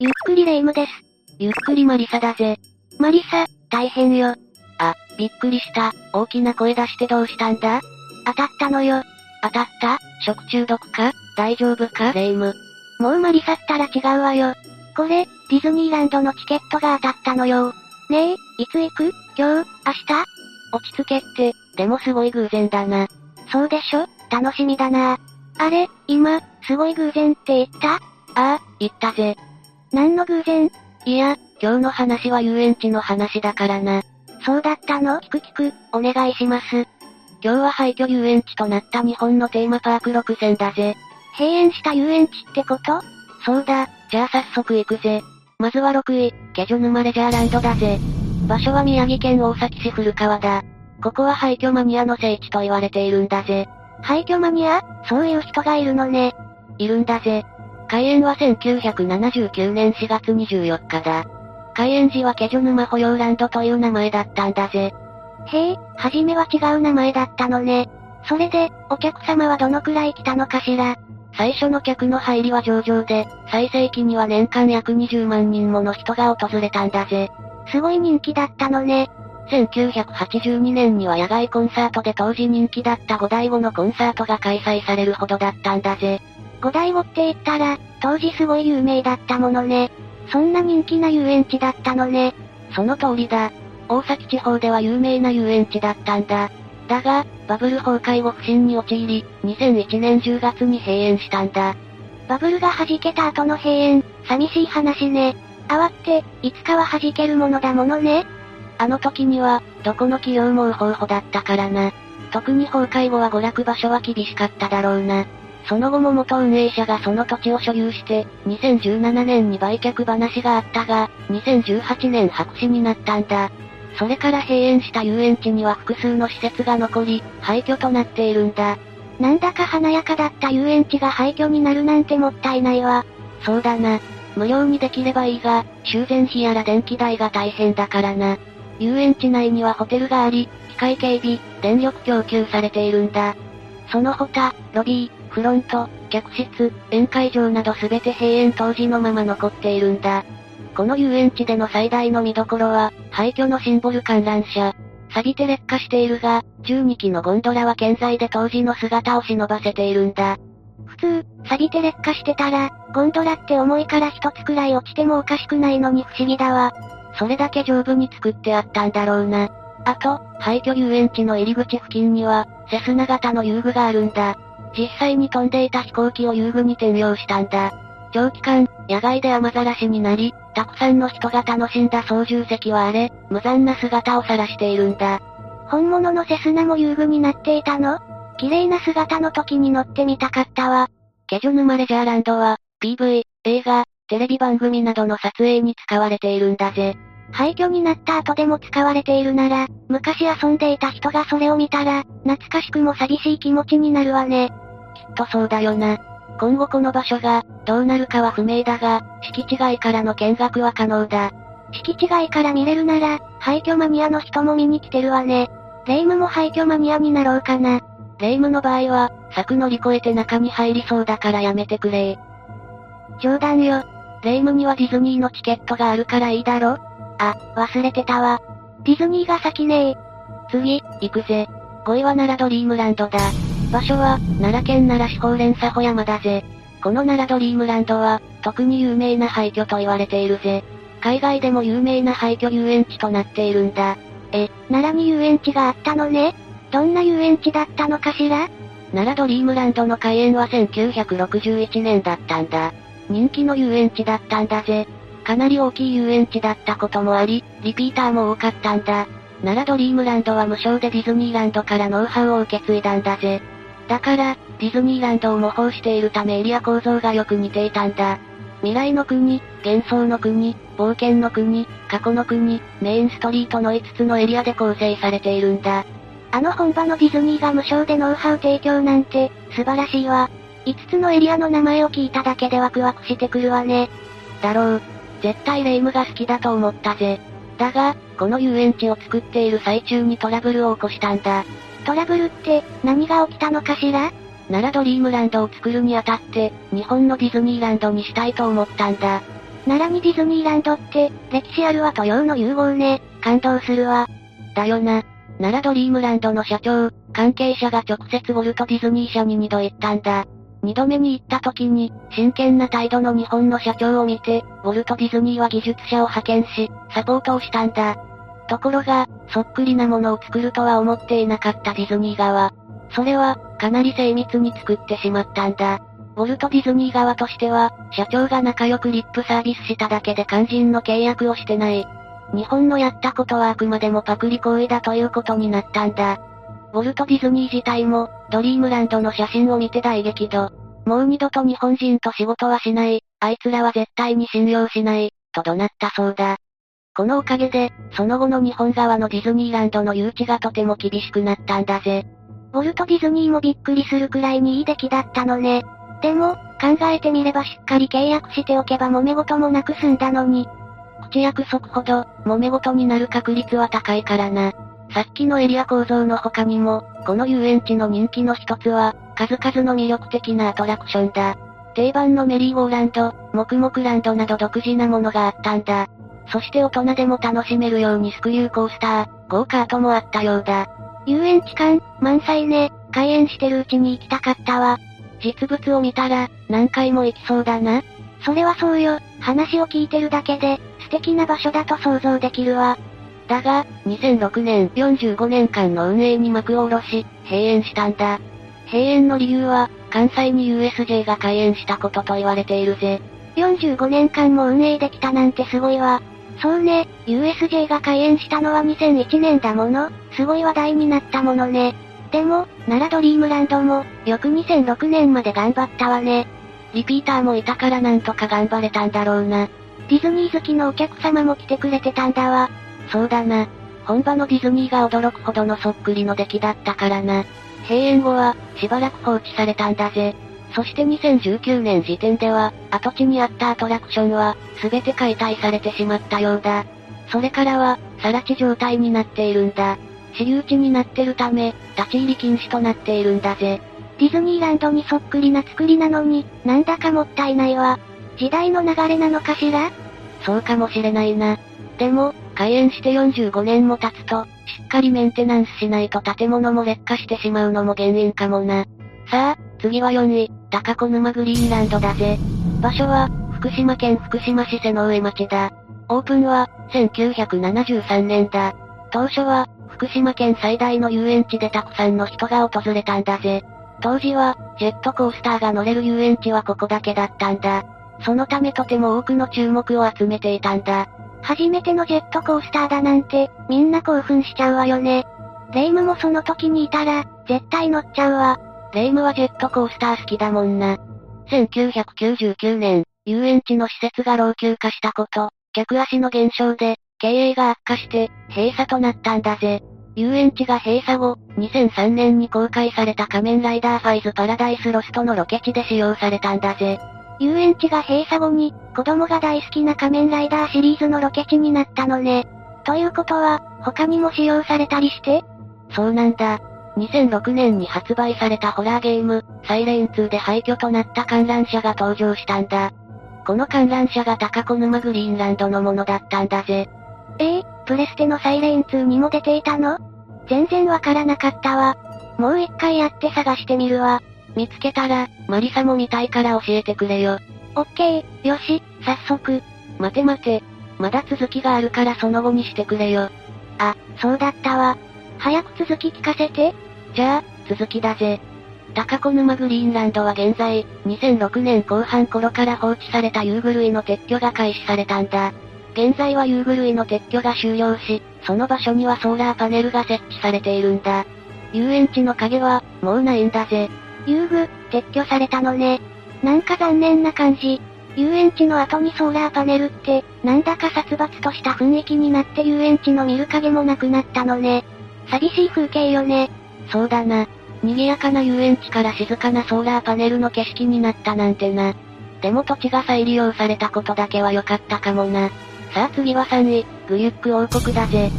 ゆっくりレ夢ムです。ゆっくりマリサだぜ。マリサ、大変よ。あ、びっくりした。大きな声出してどうしたんだ？当たったのよ。当たった？食中毒か？大丈夫か？レ夢ム。もうマリサったら違うわよ。これ、ディズニーランドのチケットが当たったのよ。ねえ、いつ行く？今日？明日？落ち着けって、でもすごい偶然だな。そうでしょ？楽しみだな。あれ、今、すごい偶然って言った？ああ、言ったぜ。何の偶然？いや、今日の話は遊園地の話だからな。そうだったの？聞く聞く、お願いします。今日は廃墟遊園地となった日本のテーマパーク6選だぜ。閉園した遊園地ってこと？そうだ、じゃあ早速行くぜ。まずは6位、ケジョ沼レジャーランドだぜ。場所は宮城県大崎市古川だ。ここは廃墟マニアの聖地と言われているんだぜ。廃墟マニア？そういう人がいるのね。いるんだぜ。開園は1979年4月24日だ。開園時はケジョ沼保養ランドという名前だったんだぜ。へえ、はじめは違う名前だったのね。それで、お客様はどのくらい来たのかしら？最初の客の入りは上々で、最盛期には年間約20万人もの人が訪れたんだぜ。すごい人気だったのね。1982年には野外コンサートで当時人気だった五代五のコンサートが開催されるほどだったんだぜ。五代五って言ったら、当時すごい有名だったものね。そんな人気な遊園地だったのね。その通りだ。大崎地方では有名な遊園地だったんだ。だが、バブル崩壊後不振に陥り、2001年10月に閉園したんだ。バブルが弾けた後の閉園、寂しい話ね。慌って、いつかは弾けるものだものね。あの時には、どこの企業もウホウホだったからな。特に崩壊後は娯楽場所は厳しかっただろうな。その後も元運営者がその土地を所有して、2017年に売却話があったが、2018年白紙になったんだ。それから閉園した遊園地には複数の施設が残り、廃墟となっているんだ。なんだか華やかだった遊園地が廃墟になるなんてもったいないわ。そうだな。無料にできればいいが、修繕費やら電気代が大変だからな。遊園地内にはホテルがあり、機械警備、電力供給されているんだ。その他、ロビー、フロント、客室、宴会場などすべて閉園当時のまま残っているんだ。この遊園地での最大の見どころは、廃墟のシンボル観覧車。錆びて劣化しているが、12機のゴンドラは健在で当時の姿を忍ばせているんだ。普通、錆びて劣化してたら、ゴンドラって重いから一つくらい落ちてもおかしくないのに不思議だわ。それだけ丈夫に作ってあったんだろうな。あと、廃墟遊園地の入り口付近には、セスナ型の遊具があるんだ。実際に飛んでいた飛行機を遊具に転用したんだ。長期間、野外で雨ざらしになり、たくさんの人が楽しんだ操縦席はあれ、無残な姿を晒しているんだ。本物のセスナも遊具になっていたの？綺麗な姿の時に乗ってみたかったわ。ケジョ沼レジャーランドは、PV、映画、テレビ番組などの撮影に使われているんだぜ。廃墟になった後でも使われているなら、昔遊んでいた人がそれを見たら、懐かしくも寂しい気持ちになるわね。とそうだよな。今後この場所が、どうなるかは不明だが、敷地外からの見学は可能だ。敷地外から見れるなら、廃墟マニアの人も見に来てるわね。レイムも廃墟マニアになろうかな。レイムの場合は、柵乗り越えて中に入りそうだからやめてくれ冗談よ。レイムにはディズニーのチケットがあるからいいだろあ、忘れてたわ。ディズニーが先ね次、行くぜ。5位は奈良ドリームランドだ。場所は、奈良県奈良市宝蓮佐保山だぜ。この奈良ドリームランドは、特に有名な廃墟と言われているぜ。海外でも有名な廃墟遊園地となっているんだ。え、奈良に遊園地があったのね？どんな遊園地だったのかしら？奈良ドリームランドの開園は1961年だったんだ。人気の遊園地だったんだぜ。かなり大きい遊園地だったこともあり、リピーターも多かったんだ。奈良ドリームランドは無償でディズニーランドからノウハウを受け継いだんだぜ。だから、ディズニーランドを模倣しているためエリア構造がよく似ていたんだ。未来の国、幻想の国、冒険の国、過去の国、メインストリートの5つのエリアで構成されているんだ。あの本場のディズニーが無償でノウハウ提供なんて、素晴らしいわ。5つのエリアの名前を聞いただけでワクワクしてくるわね。だろう。絶対レイムが好きだと思ったぜ。だが、この遊園地を作っている最中にトラブルを起こしたんだ。トラブルって、何が起きたのかしら？奈良ドリームランドを作るにあたって、日本のディズニーランドにしたいと思ったんだ。奈良にディズニーランドって、歴史あるわと用の融合ね。感動するわ。だよな。奈良ドリームランドの社長、関係者が直接ウォルト・ディズニー社に二度行ったんだ。二度目に行った時に、真剣な態度の日本の社長を見て、ウォルト・ディズニーは技術者を派遣し、サポートをしたんだ。ところが、そっくりなものを作るとは思っていなかったディズニー側。それは、かなり精密に作ってしまったんだ。ウォルト・ディズニー側としては、社長が仲良くリップサービスしただけで肝心の契約をしてない。日本のやったことはあくまでもパクリ行為だということになったんだ。ウォルト・ディズニー自体も、ドリームランドの写真を見て大激怒。もう二度と日本人と仕事はしない、あいつらは絶対に信用しない、と怒鳴ったそうだ。このおかげで、その後の日本側のディズニーランドの誘致がとても厳しくなったんだぜ。ウォルト・ディズニーもびっくりするくらいにいい出来だったのね。でも、考えてみればしっかり契約しておけば揉め事もなく済んだのに、口約束ほど、揉め事になる確率は高いからな。さっきのエリア構造の他にも、この遊園地の人気の一つは、数々の魅力的なアトラクションだ。定番のメリーゴーランド、モクモクランドなど独自なものがあったんだ。そして大人でも楽しめるようにスクリューコースター、ゴーカートもあったようだ。遊園地感、満載ね。開園してるうちに行きたかったわ。実物を見たら、何回も行きそうだな。それはそうよ。話を聞いてるだけで、素敵な場所だと想像できるわ。だが、2006年45年間の運営に幕を下ろし、閉園したんだ。閉園の理由は、関西に USJ が開園したことと言われているぜ。45年間も運営できたなんてすごいわ。そうね、USJ が開園したのは2001年だもの、すごい話題になったものね。でも、奈良ドリームランドも、よく2006年まで頑張ったわね。リピーターもいたからなんとか頑張れたんだろうな。ディズニー好きのお客様も来てくれてたんだわ。そうだな。本場のディズニーが驚くほどのそっくりの出来だったからな。閉園後は、しばらく放置されたんだぜ。そして2019年時点では、跡地にあったアトラクションは、すべて解体されてしまったようだ。それからは、更地状態になっているんだ。私有地になってるため、立ち入り禁止となっているんだぜ。ディズニーランドにそっくりな作りなのに、なんだかもったいないわ。時代の流れなのかしら？そうかもしれないな。でも、開園して45年も経つと、しっかりメンテナンスしないと建物も劣化してしまうのも原因かもな。さあ、次は4位、高子沼グリーンランドだぜ。場所は、福島県福島市瀬上町だ。オープンは、1973年だ。当初は、福島県最大の遊園地でたくさんの人が訪れたんだぜ。当時は、ジェットコースターが乗れる遊園地はここだけだったんだ。そのためとても多くの注目を集めていたんだ。初めてのジェットコースターだなんて、みんな興奮しちゃうわよね。レイムもその時にいたら、絶対乗っちゃうわ。レイムはジェットコースター好きだもんな。1999年、遊園地の施設が老朽化したこと、客足の減少で、経営が悪化して、閉鎖となったんだぜ。遊園地が閉鎖後、2003年に公開された仮面ライダーファイズパラダイスロストのロケ地で使用されたんだぜ。遊園地が閉鎖後に、子供が大好きな仮面ライダーシリーズのロケ地になったのね。ということは、他にも使用されたりして？そうなんだ。2006年に発売されたホラーゲーム、サイレン2で廃墟となった観覧車が登場したんだ。この観覧車が高子沼グリーンランドのものだったんだぜ。ええー、プレステのサイレン2にも出ていたの？全然わからなかったわ。もう一回やって探してみるわ。見つけたら、マリサも見たいから教えてくれよ。オッケー、よし、早速。待て待て。まだ続きがあるからその後にしてくれよ。あ、そうだったわ。早く続き聞かせて。じゃあ、続きだぜ。高子沼グリーンランドは現在、2006年後半頃から放置された遊具類の撤去が開始されたんだ。現在は遊具類の撤去が終了し、その場所にはソーラーパネルが設置されているんだ。遊園地の影は、もうないんだぜ。遊具、撤去されたのね。なんか残念な感じ。遊園地の後にソーラーパネルって、なんだか殺伐とした雰囲気になって遊園地の見る影もなくなったのね。寂しい風景よね。そうだな。賑やかな遊園地から静かなソーラーパネルの景色になったなんてな。でも土地が再利用されたことだけは良かったかもな。さあ次は3位、グリュック王国だぜ。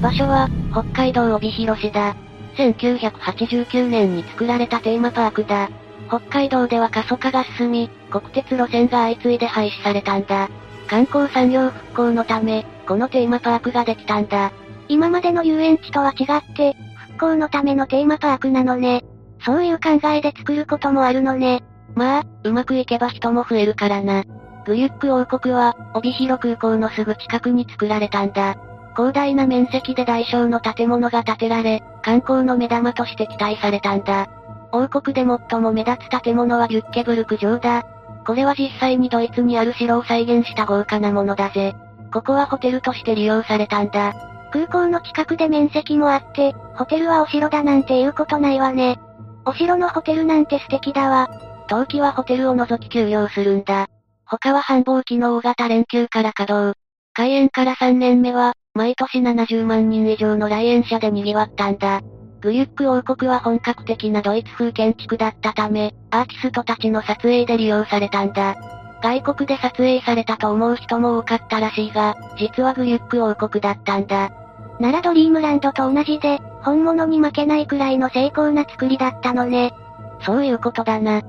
場所は、北海道帯広市だ。1989年に作られたテーマパークだ。北海道では過疎化が進み、国鉄路線が相次いで廃止されたんだ。観光産業復興のため、このテーマパークができたんだ。今までの遊園地とは違って、興のためのテーマパークなのね。そういう考えで作ることもあるのね。まあ、うまくいけば人も増えるからな。グリュック王国は、帯広空港のすぐ近くに作られたんだ。広大な面積で大小の建物が建てられ、観光の目玉として期待されたんだ。王国で最も目立つ建物はギュッケブルク城だ。これは実際にドイツにある城を再現した豪華なものだぜ。ここはホテルとして利用されたんだ。空港の近くで面積もあって、ホテルはお城だなんて言うことないわね。お城のホテルなんて素敵だわ。冬季はホテルを除き休養するんだ。他は繁忙期の大型連休から稼働。開園から3年目は、毎年70万人以上の来園者で賑わったんだ。グリュック王国は本格的なドイツ風建築だったため、アーティストたちの撮影で利用されたんだ。外国で撮影されたと思う人も多かったらしいが、実はグリュック王国だったんだ。ならドリームランドと同じで、本物に負けないくらいの成功な作りだったのね。そういうことだな。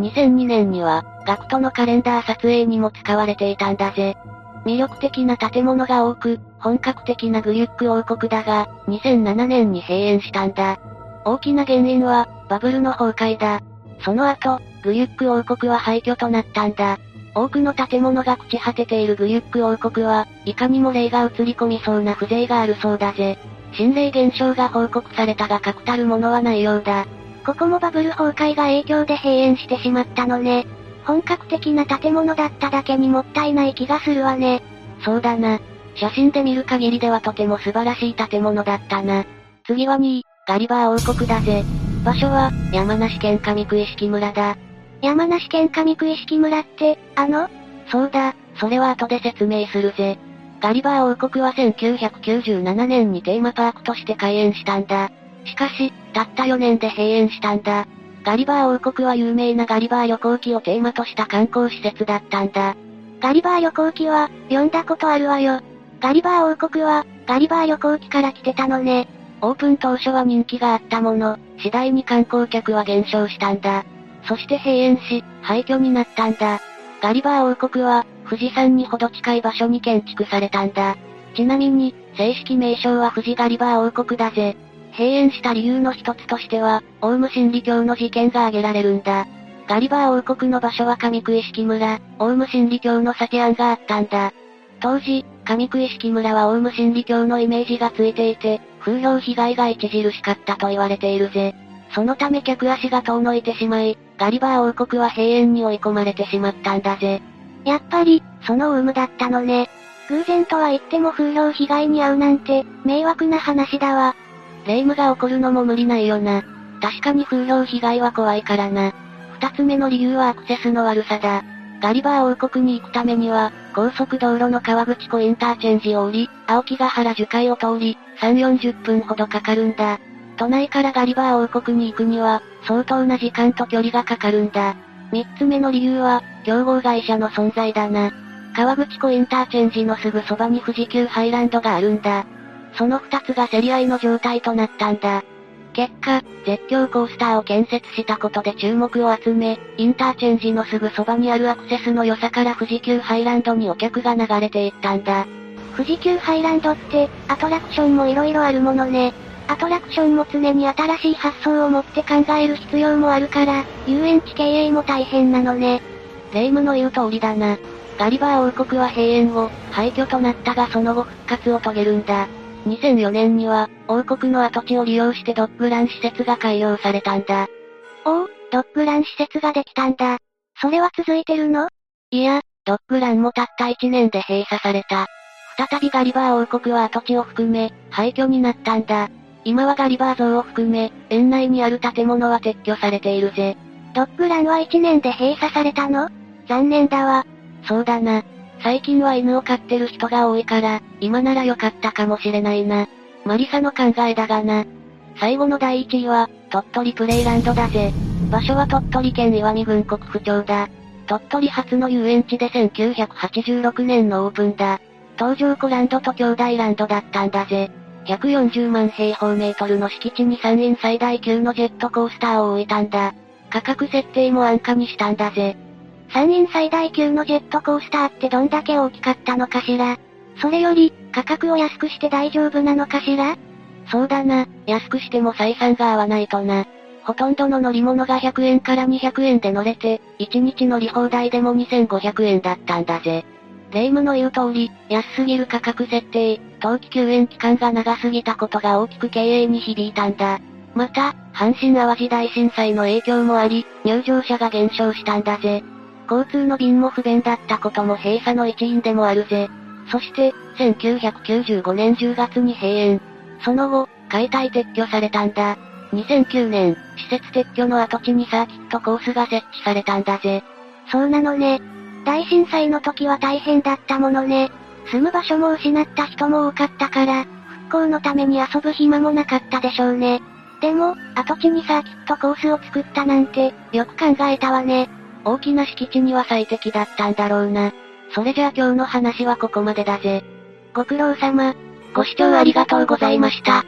2002年には、ガクトのカレンダー撮影にも使われていたんだぜ。魅力的な建物が多く、本格的なグリュック王国だが、2007年に閉園したんだ。大きな原因は、バブルの崩壊だ。その後、グリュック王国は廃墟となったんだ。多くの建物が朽ち果てているグリュック王国は、いかにも霊が映り込みそうな風情があるそうだぜ。心霊現象が報告されたが確たるものはないようだ。ここもバブル崩壊が影響で閉園してしまったのね。本格的な建物だっただけにもったいない気がするわね。そうだな。写真で見る限りではとても素晴らしい建物だったな。次は2位、ガリバー王国だぜ。場所は、山梨県上杭式村だ。山梨県上杭式村って、あの？そうだ、それは後で説明するぜ。ガリバー王国は1997年にテーマパークとして開園したんだ。しかし、たった4年で閉園したんだ。ガリバー王国は有名なガリバー旅行記をテーマとした観光施設だったんだ。ガリバー旅行記は、読んだことあるわよ。ガリバー王国は、ガリバー旅行記から来てたのね。オープン当初は人気があったもの、次第に観光客は減少したんだ。そして閉園し、廃墟になったんだ。ガリバー王国は、富士山にほど近い場所に建築されたんだ。ちなみに、正式名称は富士ガリバー王国だぜ。閉園した理由の一つとしては、オウム真理教の事件が挙げられるんだ。ガリバー王国の場所は上杭式村、オウム真理教の酒案があったんだ。当時、上杭式村はオウム真理教のイメージがついていて、風評被害が著しかったと言われているぜ。そのため客足が遠のいてしまい、ガリバー王国は閉園に追い込まれてしまったんだぜ。やっぱり、その有無だったのね。偶然とは言っても風評被害に遭うなんて、迷惑な話だわ。霊夢が起こるのも無理ないよな。確かに風評被害は怖いからな。二つ目の理由はアクセスの悪さだ。ガリバー王国に行くためには、高速道路の川口湖インターチェンジを降り、青木ヶ原樹海を通り、3、40分ほどかかるんだ。都内からガリバー王国に行くには、相当な時間と距離がかかるんだ。三つ目の理由は、競合会社の存在だな。川口湖インターチェンジのすぐそばに富士急ハイランドがあるんだ。その二つが競り合いの状態となったんだ。結果、絶叫コースターを建設したことで注目を集め、インターチェンジのすぐそばにあるアクセスの良さから富士急ハイランドにお客が流れていったんだ。富士急ハイランドって、アトラクションも色々あるものね。アトラクションも常に新しい発想を持って考える必要もあるから、遊園地経営も大変なのね。霊夢の言う通りだな。ガリバー王国は閉園後、廃墟となったがその後復活を遂げるんだ。2004年には、王国の跡地を利用してドッグラン施設が開業されたんだ。おお、ドッグラン施設ができたんだ。それは続いてるの？いや、ドッグランもたった1年で閉鎖された。再びガリバー王国は跡地を含め、廃墟になったんだ。今はガリバー像を含め、園内にある建物は撤去されているぜ。ドッグランは1年で閉鎖されたの？残念だわ。そうだな。最近は犬を飼ってる人が多いから、今なら良かったかもしれないな。マリサの考えだがな。最後の第1位は、鳥取プレイランドだぜ。場所は鳥取県岩見郡国府町だ。鳥取初の遊園地で1986年のオープンだ。東上湖ランドと兄弟ランドだったんだぜ。140万平方メートルの敷地に山陰最大級のジェットコースターを置いたんだ。価格設定も安価にしたんだぜ。山陰最大級のジェットコースターってどんだけ大きかったのかしら？それより、価格を安くして大丈夫なのかしら？そうだな、安くしても採算が合わないとな。ほとんどの乗り物が100円から200円で乗れて、1日乗り放題でも2500円だったんだぜ。霊夢の言う通り、安すぎる価格設定、冬季休園期間が長すぎたことが大きく経営に響いたんだ。また、阪神淡路大震災の影響もあり、入場者が減少したんだぜ。交通の便も不便だったことも閉鎖の一因でもあるぜ。そして、1995年10月に閉園。その後、解体撤去されたんだ。2009年、施設撤去の跡地にサーキットコースが設置されたんだぜ。そうなのね。大震災の時は大変だったものね。住む場所も失った人も多かったから、復興のために遊ぶ暇もなかったでしょうね。でも、跡地にサーキットコースを作ったなんて、よく考えたわね。大きな敷地には最適だったんだろうな。それじゃあ今日の話はここまでだぜ。ご苦労様。ご視聴ありがとうございました。